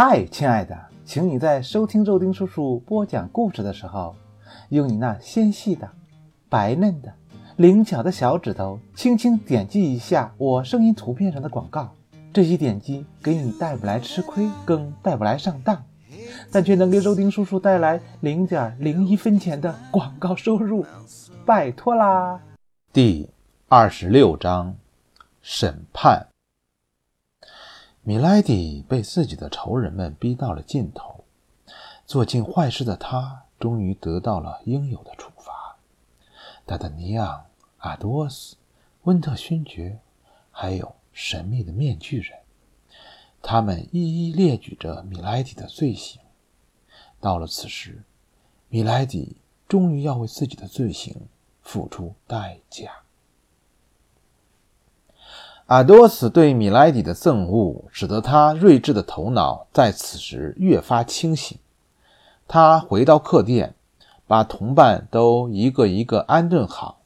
嗨，亲爱的，请你在收听肉丁叔叔播讲故事的时候，用你那纤细的、白嫩的、灵巧的小指头，轻轻点击一下我声音图片上的广告。这些点击给你带不来吃亏，更带不来上当，但却能给肉丁叔叔带来零点零一分钱的广告收入，拜托啦！第二十六章审判。米莱迪被自己的仇人们逼到了尽头，做尽坏事的他终于得到了应有的处罚。达达尼昂、阿多斯、温特勋爵，还有神秘的面具人，他们一一列举着米莱迪的罪行。到了此时，米莱迪终于要为自己的罪行付出代价。阿多斯对米莱迪的憎恶，使得他睿智的头脑在此时越发清醒。他回到客店，把同伴都一个一个安顿好，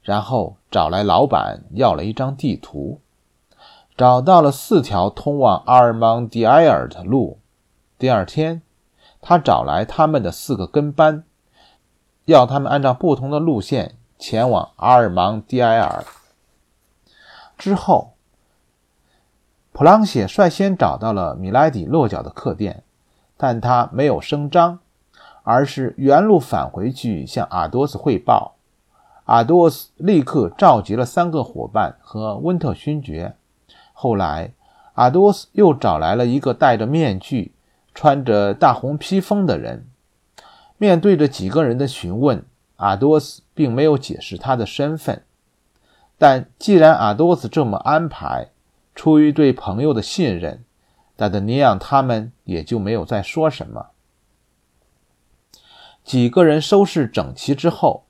然后找来老板要了一张地图，找到了四条通往阿尔芒迪埃尔的路。第二天，他找来他们的四个跟班，要他们按照不同的路线前往阿尔芒迪埃尔。之后，普朗谢率先找到了米莱迪落脚的客店，但他没有声张，而是原路返回去向阿多斯汇报。阿多斯立刻召集了三个伙伴和温特勋爵。后来，阿多斯又找来了一个戴着面具、穿着大红披风的人。面对着几个人的询问，阿多斯并没有解释他的身份。但既然阿多斯这么安排，出于对朋友的信任，达德尼昂他们也就没有再说什么。几个人收拾整齐之后，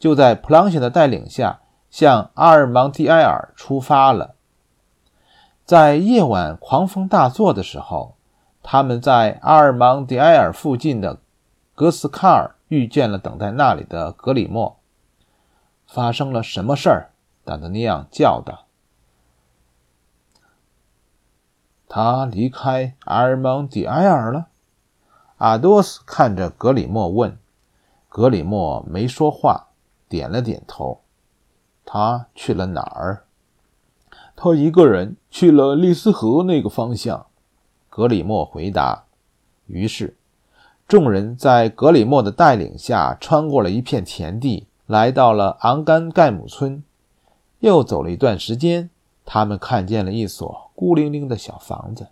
就在普朗谢的带领下向阿尔芒蒂埃尔出发了。在夜晚狂风大作的时候，他们在阿尔芒蒂埃尔附近的格斯卡尔遇见了等待那里的格里莫。发生了什么事儿？达德尼昂叫道。他离开阿尔蒙迪埃尔了。阿多斯看着格里莫问。格里莫没说话，点了点头。他去了哪儿？他一个人去了利斯河那个方向。格里莫回答。于是，众人在格里莫的带领下穿过了一片田地。来到了昂甘盖姆村，又走了一段时间，他们看见了一所孤零零的小房子。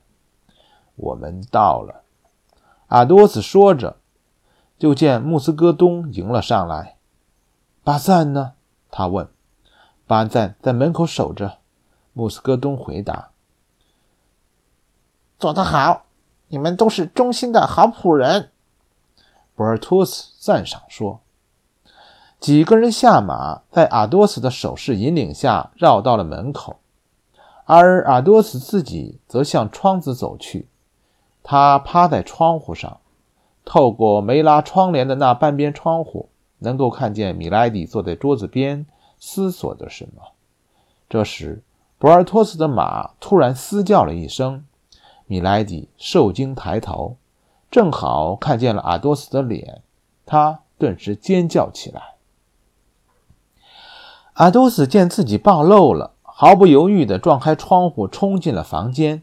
我们到了，阿多斯说着，就见穆斯戈东迎了上来。巴赞呢？他问。巴赞在门口守着。穆斯戈东回答：“做得好，你们都是忠心的好仆人。”博尔托斯赞赏说。几个人下马，在阿多斯的手势引领下绕到了门口，而阿多斯自己则向窗子走去。他趴在窗户上，透过没拉窗帘的那半边窗户，能够看见米莱迪坐在桌子边思索着什么。这时，博尔托斯的马突然嘶叫了一声，米莱迪受惊抬头，正好看见了阿多斯的脸，他顿时尖叫起来。阿多斯见自己暴露了，毫不犹豫地撞开窗户，冲进了房间。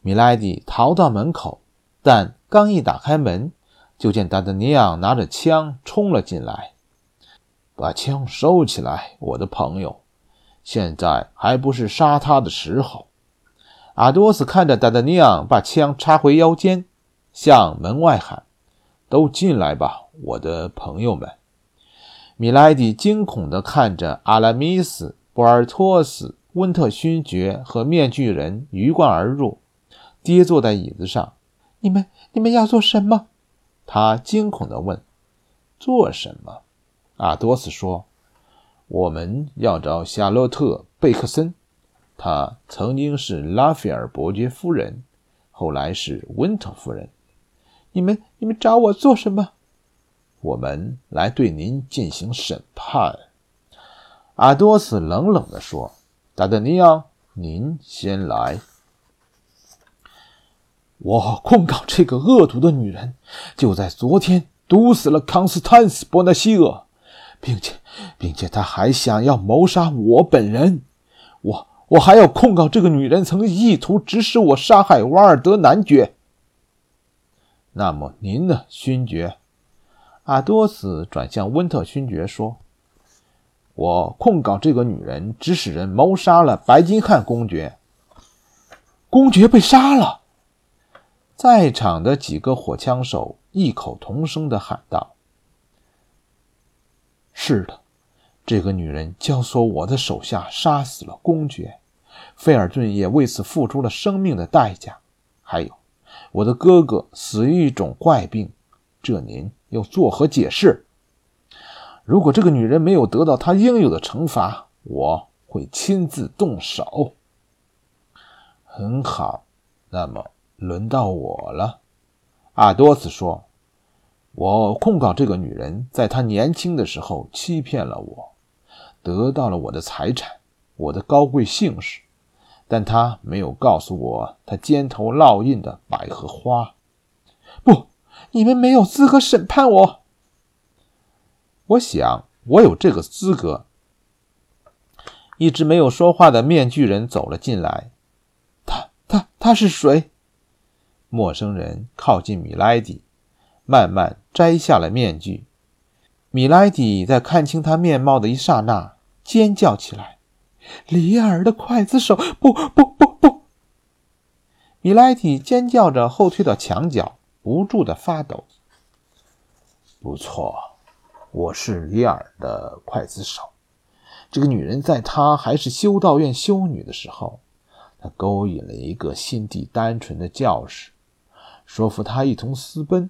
米莱迪逃到门口，但刚一打开门，就见达德尼昂拿着枪冲了进来。把枪收起来，我的朋友，现在还不是杀他的时候。阿多斯看着达德尼昂把枪插回腰间，向门外喊：“都进来吧，我的朋友们。”米莱迪惊恐地看着阿拉米斯、博尔托斯、温特勋爵和面具人鱼贯而入，跌坐在椅子上。“你们，你们要做什么？”他惊恐地问。“做什么？”阿多斯说，“我们要找夏洛特·贝克森，她曾经是拉斐尔伯爵夫人，后来是温特夫人。你们，你们找我做什么？”我们来对您进行审判，阿多斯冷冷地说：“达德尼昂，您先来。”我控告这个恶毒的女人，就在昨天毒死了康斯坦斯·波纳西厄，并且，并且她还想要谋杀我本人。我，我还要控告这个女人曾意图指使我杀害瓦尔德男爵。那么您呢，勋爵？阿多斯转向温特勋爵说：“我控告这个女人指使人谋杀了白金汉公爵。公爵被杀了。”在场的几个火枪手异口同声地喊道：“是的，这个女人教唆我的手下杀死了公爵，菲尔顿也为此付出了生命的代价。还有，我的哥哥死于一种怪病，这您又作何解释？如果这个女人没有得到她应有的惩罚，我会亲自动手。”很好，那么。轮到我了，阿多斯说：“我控告这个女人，在她年轻的时候欺骗了我，得到了我的财产，我的高贵姓氏，但她没有告诉我她肩头烙印的百合花。不，你们没有资格审判我。我想我有这个资格。”一直没有说话的面具人走了进来。他他他是谁？陌生人靠近米莱迪，慢慢摘下了面具。米莱迪在看清他面貌的一刹那，尖叫起来：“里尔的刽子手！不不不不！”米莱迪尖叫着后退到墙角，不住的发抖。不错，我是里尔的刽子手。这个女人在她还是修道院修女的时候，她勾引了一个心地单纯的教士。说服他一同私奔，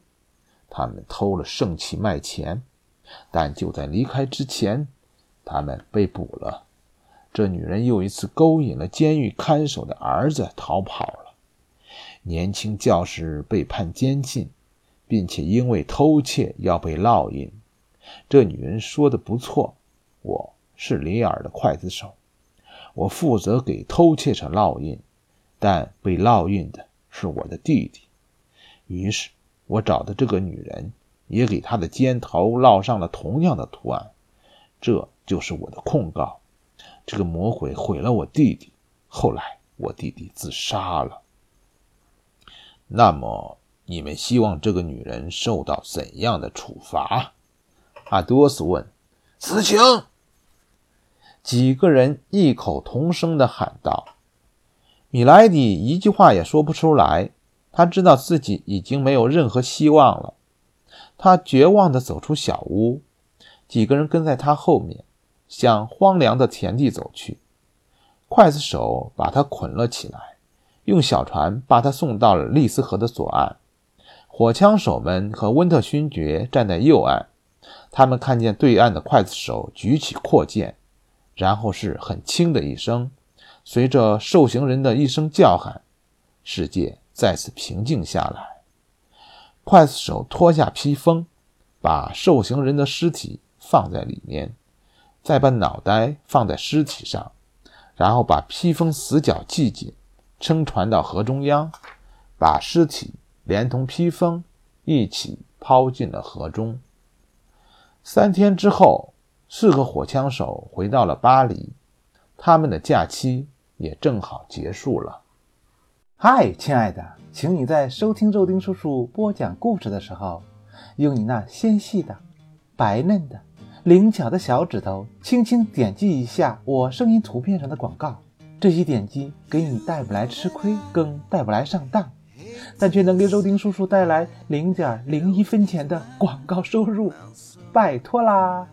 他们偷了圣器卖钱，但就在离开之前，他们被捕了。这女人又一次勾引了监狱看守的儿子逃跑了。年轻教师被判监禁，并且因为偷窃要被烙印。这女人说的不错，我是里尔的刽子手，我负责给偷窃者烙印，但被烙印的是我的弟弟。于是，我找的这个女人也给她的肩头烙上了同样的图案，这就是我的控告。这个魔鬼毁了我弟弟，后来我弟弟自杀了。那么，你们希望这个女人受到怎样的处罚？阿多斯问。死刑！几个人异口同声地喊道。米莱迪一句话也说不出来。他知道自己已经没有任何希望了，他绝望地走出小屋，几个人跟在他后面，向荒凉的田地走去。刽子手把他捆了起来，用小船把他送到了利斯河的左岸。火枪手们和温特勋爵站在右岸，他们看见对岸的刽子手举起阔剑，然后是很轻的一声，随着受刑人的一声叫喊，世界。再次平静下来，刽子手脱下披风，把受刑人的尸体放在里面，再把脑袋放在尸体上，然后把披风死角系紧，撑船到河中央，把尸体连同披风一起抛进了河中。三天之后，四个火枪手回到了巴黎，他们的假期也正好结束了。嗨，亲爱的，请你在收听肉丁叔叔播讲故事的时候，用你那纤细的、白嫩的、灵巧的小指头，轻轻点击一下我声音图片上的广告。这些点击给你带不来吃亏，更带不来上当，但却能给肉丁叔叔带来零点零一分钱的广告收入。拜托啦！